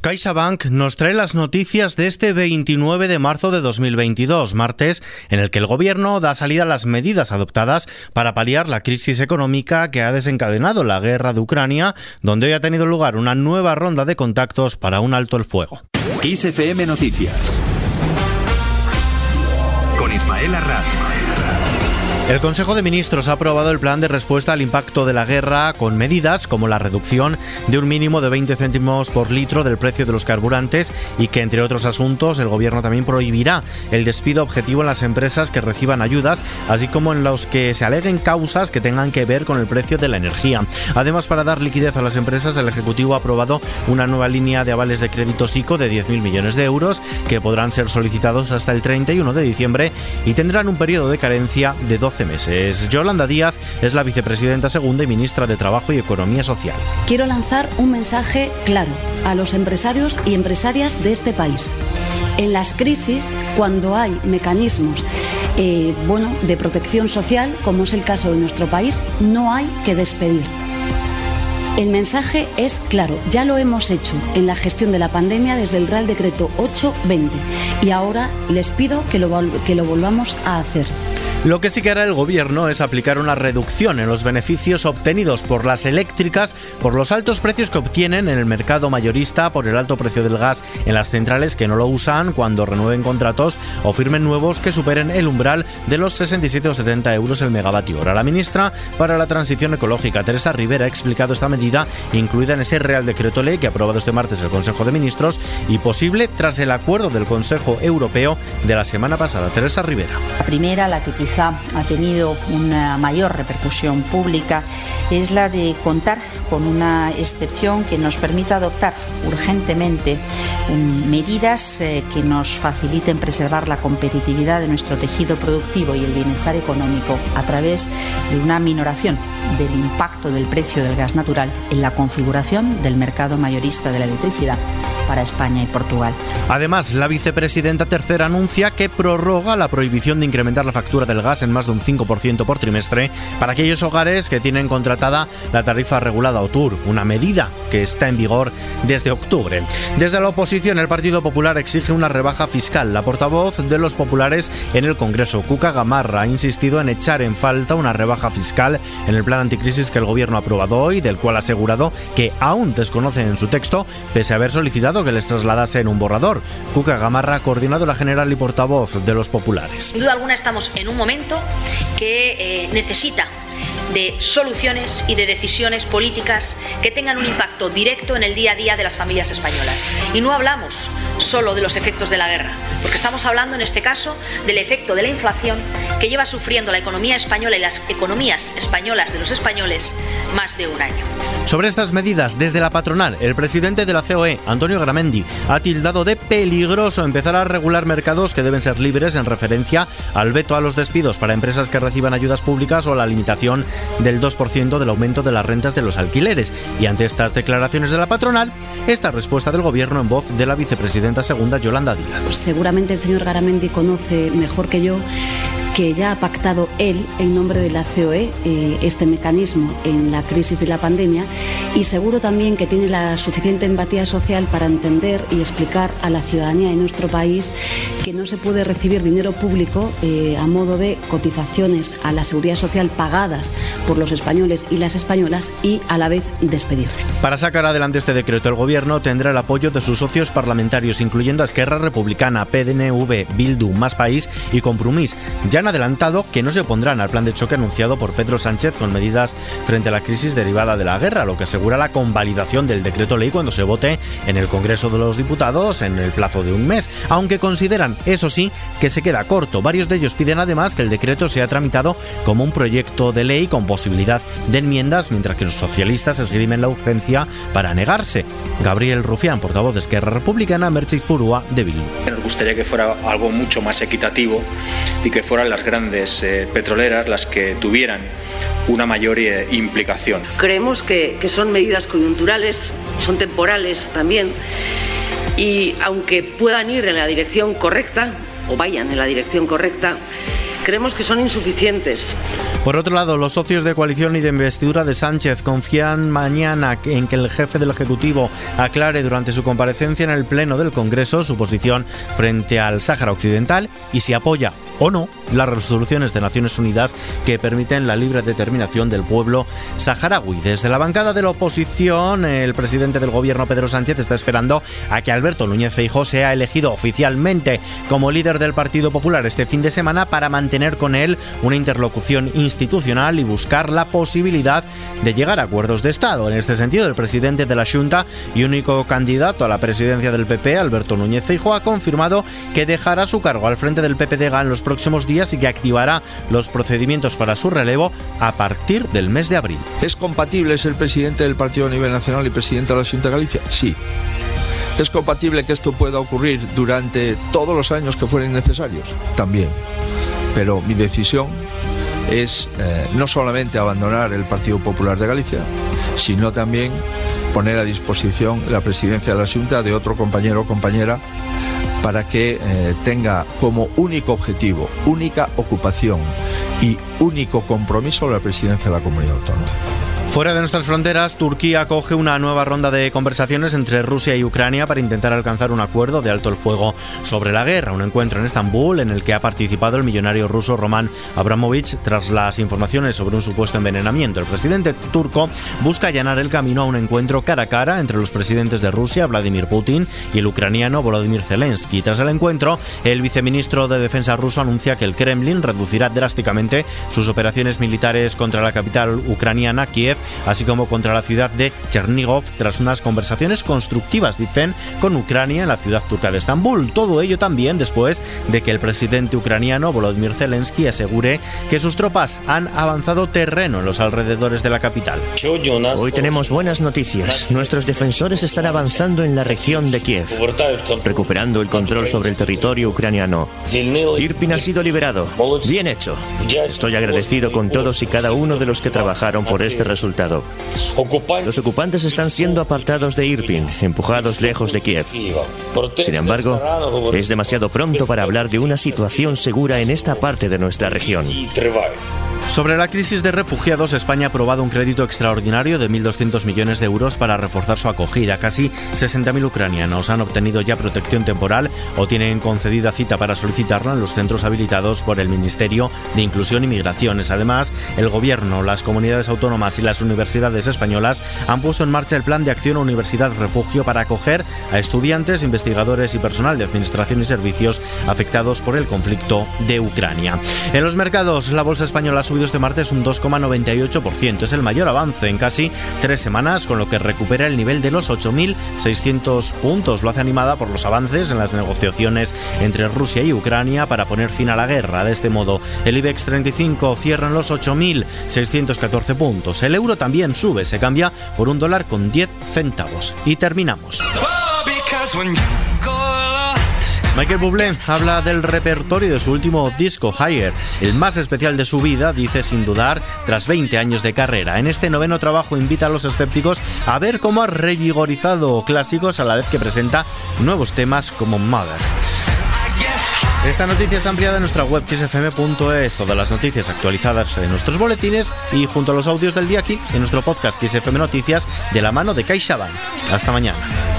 CaixaBank nos trae las noticias de este 29 de marzo de 2022, martes, en el que el gobierno da salida a las medidas adoptadas para paliar la crisis económica que ha desencadenado la guerra de Ucrania, donde hoy ha tenido lugar una nueva ronda de contactos para un alto el fuego. XFM Noticias con Ismael. El Consejo de Ministros ha aprobado el plan de respuesta al impacto de la guerra con medidas como la reducción de un mínimo de 20 céntimos por litro del precio de los carburantes y que, entre otros asuntos, el Gobierno también prohibirá el despido objetivo en las empresas que reciban ayudas, así como en los que se aleguen causas que tengan que ver con el precio de la energía. Además, para dar liquidez a las empresas, el Ejecutivo ha aprobado una nueva línea de avales de crédito SICO de 10.000 millones de euros que podrán ser solicitados hasta el 31 de diciembre y tendrán un periodo de carencia de 12 meses. Yolanda Díaz es la vicepresidenta segunda y ministra de Trabajo y Economía Social. Quiero lanzar un mensaje claro a los empresarios y empresarias de este país. En las crisis, cuando hay mecanismos eh, bueno, de protección social, como es el caso de nuestro país, no hay que despedir. El mensaje es claro, ya lo hemos hecho en la gestión de la pandemia desde el Real Decreto 820 y ahora les pido que lo, que lo volvamos a hacer. Lo que sí que hará el gobierno es aplicar una reducción en los beneficios obtenidos por las eléctricas por los altos precios que obtienen en el mercado mayorista por el alto precio del gas en las centrales que no lo usan cuando renueven contratos o firmen nuevos que superen el umbral de los 67 o 70 euros el megavatio hora. La ministra para la Transición Ecológica, Teresa Rivera, ha explicado esta medida incluida en ese Real Decreto Ley que ha aprobado este martes el Consejo de Ministros y posible tras el acuerdo del Consejo Europeo de la semana pasada. Teresa Rivera. La primera, la que ha tenido una mayor repercusión pública es la de contar con una excepción que nos permita adoptar urgentemente medidas eh, que nos faciliten preservar la competitividad de nuestro tejido productivo y el bienestar económico a través de una minoración del impacto del precio del gas natural en la configuración del mercado mayorista de la electricidad para España y Portugal. Además, la vicepresidenta tercera anuncia que prorroga la prohibición de incrementar la factura del gas en más de un 5% por trimestre para aquellos hogares que tienen contratada la tarifa regulada OTUR, una medida que está en vigor desde octubre. Desde la oposición, el Partido Popular exige una rebaja fiscal. La portavoz de los populares en el Congreso, Cuca Gamarra, ha insistido en echar en falta una rebaja fiscal en el plan anticrisis que el gobierno ha aprobado hoy, del cual ha asegurado que aún desconocen en su texto, pese a haber solicitado que les trasladase en un borrador. Cuca Gamarra, coordinadora general y portavoz de los populares. Sin duda alguna estamos en un momento que eh, necesita de soluciones y de decisiones políticas que tengan un impacto directo en el día a día de las familias españolas. Y no hablamos solo de los efectos de la guerra, porque estamos hablando en este caso del efecto de la inflación que lleva sufriendo la economía española y las economías españolas de los españoles más de un año. Sobre estas medidas, desde la patronal, el presidente de la COE, Antonio Gramendi, ha tildado de peligroso empezar a regular mercados que deben ser libres en referencia al veto a los despidos para empresas que reciban ayudas públicas o la limitación del 2% del aumento de las rentas de los alquileres. Y ante estas declaraciones de la patronal, esta respuesta del gobierno en voz de la vicepresidenta segunda Yolanda Díaz. Seguramente el señor Garamendi conoce mejor que yo que ya ha pactado él en nombre de la COE eh, este mecanismo en la crisis de la pandemia y seguro también que tiene la suficiente empatía social para entender y explicar a la ciudadanía de nuestro país que no se puede recibir dinero público eh, a modo de cotizaciones a la seguridad social pagadas por los españoles y las españolas y a la vez despedir. Para sacar adelante este decreto, el Gobierno tendrá el apoyo de sus socios parlamentarios, incluyendo a Esquerra Republicana, PDNV, Bildu, Más País y Compromís. Ya adelantado que no se opondrán al plan de choque anunciado por Pedro Sánchez con medidas frente a la crisis derivada de la guerra, lo que asegura la convalidación del decreto ley cuando se vote en el Congreso de los Diputados en el plazo de un mes, aunque consideran, eso sí, que se queda corto. Varios de ellos piden además que el decreto sea tramitado como un proyecto de ley con posibilidad de enmiendas, mientras que los socialistas esgrimen la urgencia para negarse. Gabriel Rufián, portavoz de Esquerra Republicana, Merchis Purúa, de Bildu. Gustaría que fuera algo mucho más equitativo y que fueran las grandes eh, petroleras las que tuvieran una mayor eh, implicación. Creemos que, que son medidas coyunturales, son temporales también, y aunque puedan ir en la dirección correcta, o vayan en la dirección correcta, creemos que son insuficientes. Por otro lado, los socios de coalición y de investidura de Sánchez confían mañana en que el jefe del Ejecutivo aclare durante su comparecencia en el Pleno del Congreso su posición frente al Sáhara Occidental y si apoya o no las resoluciones de Naciones Unidas que permiten la libre determinación del pueblo saharaui. Desde la bancada de la oposición, el presidente del gobierno Pedro Sánchez está esperando a que Alberto Núñez Feijóo sea elegido oficialmente como líder del Partido Popular este fin de semana para mantener con él una interlocución institucional y buscar la posibilidad de llegar a acuerdos de Estado. En este sentido, el presidente de la Junta y único candidato a la presidencia del PP, Alberto Núñez Feijóo, ha confirmado que dejará su cargo al frente del PPD en los próximos días y que activará los procedimientos para su relevo a partir del mes de abril. ¿Es compatible ser presidente del partido a nivel nacional y presidente de la Junta de Galicia? Sí. ¿Es compatible que esto pueda ocurrir durante todos los años que fueren necesarios? También. Pero mi decisión es eh, no solamente abandonar el Partido Popular de Galicia, sino también poner a disposición la presidencia de la Junta de otro compañero o compañera para que eh, tenga como único objetivo, única ocupación y único compromiso la presidencia de la comunidad autónoma. Fuera de nuestras fronteras, Turquía acoge una nueva ronda de conversaciones entre Rusia y Ucrania para intentar alcanzar un acuerdo de alto el fuego sobre la guerra. Un encuentro en Estambul en el que ha participado el millonario ruso Roman Abramovich tras las informaciones sobre un supuesto envenenamiento. El presidente turco busca allanar el camino a un encuentro cara a cara entre los presidentes de Rusia, Vladimir Putin, y el ucraniano Volodymyr Zelensky. Tras el encuentro, el viceministro de Defensa ruso anuncia que el Kremlin reducirá drásticamente sus operaciones militares contra la capital ucraniana, Kiev, así como contra la ciudad de Chernigov, tras unas conversaciones constructivas, dicen, con Ucrania en la ciudad turca de Estambul. Todo ello también después de que el presidente ucraniano Volodymyr Zelensky asegure que sus tropas han avanzado terreno en los alrededores de la capital. Hoy tenemos buenas noticias. Nuestros defensores están avanzando en la región de Kiev, recuperando el control sobre el territorio ucraniano. Irpin ha sido liberado. Bien hecho. Estoy agradecido con todos y cada uno de los que trabajaron por este resultado. Los ocupantes están siendo apartados de Irpin, empujados lejos de Kiev. Sin embargo, es demasiado pronto para hablar de una situación segura en esta parte de nuestra región. Sobre la crisis de refugiados, España ha aprobado un crédito extraordinario de 1.200 millones de euros para reforzar su acogida. Casi 60.000 ucranianos han obtenido ya protección temporal o tienen concedida cita para solicitarla en los centros habilitados por el Ministerio de Inclusión y Migraciones. Además, el Gobierno, las comunidades autónomas y las universidades españolas han puesto en marcha el Plan de Acción Universidad Refugio para acoger a estudiantes, investigadores y personal de administración y servicios afectados por el conflicto de Ucrania. En los mercados, la bolsa española ha este martes un 2,98%. Es el mayor avance en casi tres semanas, con lo que recupera el nivel de los 8.600 puntos. Lo hace animada por los avances en las negociaciones entre Rusia y Ucrania para poner fin a la guerra. De este modo, el IBEX 35 cierra en los 8.614 puntos. El euro también sube, se cambia por un dólar con 10 centavos. Y terminamos. Michael Bublé habla del repertorio de su último disco, Higher, el más especial de su vida, dice sin dudar, tras 20 años de carrera. En este noveno trabajo invita a los escépticos a ver cómo ha revigorizado clásicos a la vez que presenta nuevos temas como Mother. Esta noticia está ampliada en nuestra web xfm.es, todas las noticias actualizadas en nuestros boletines y junto a los audios del día aquí en nuestro podcast XFM Noticias de la mano de CaixaBank. Hasta mañana.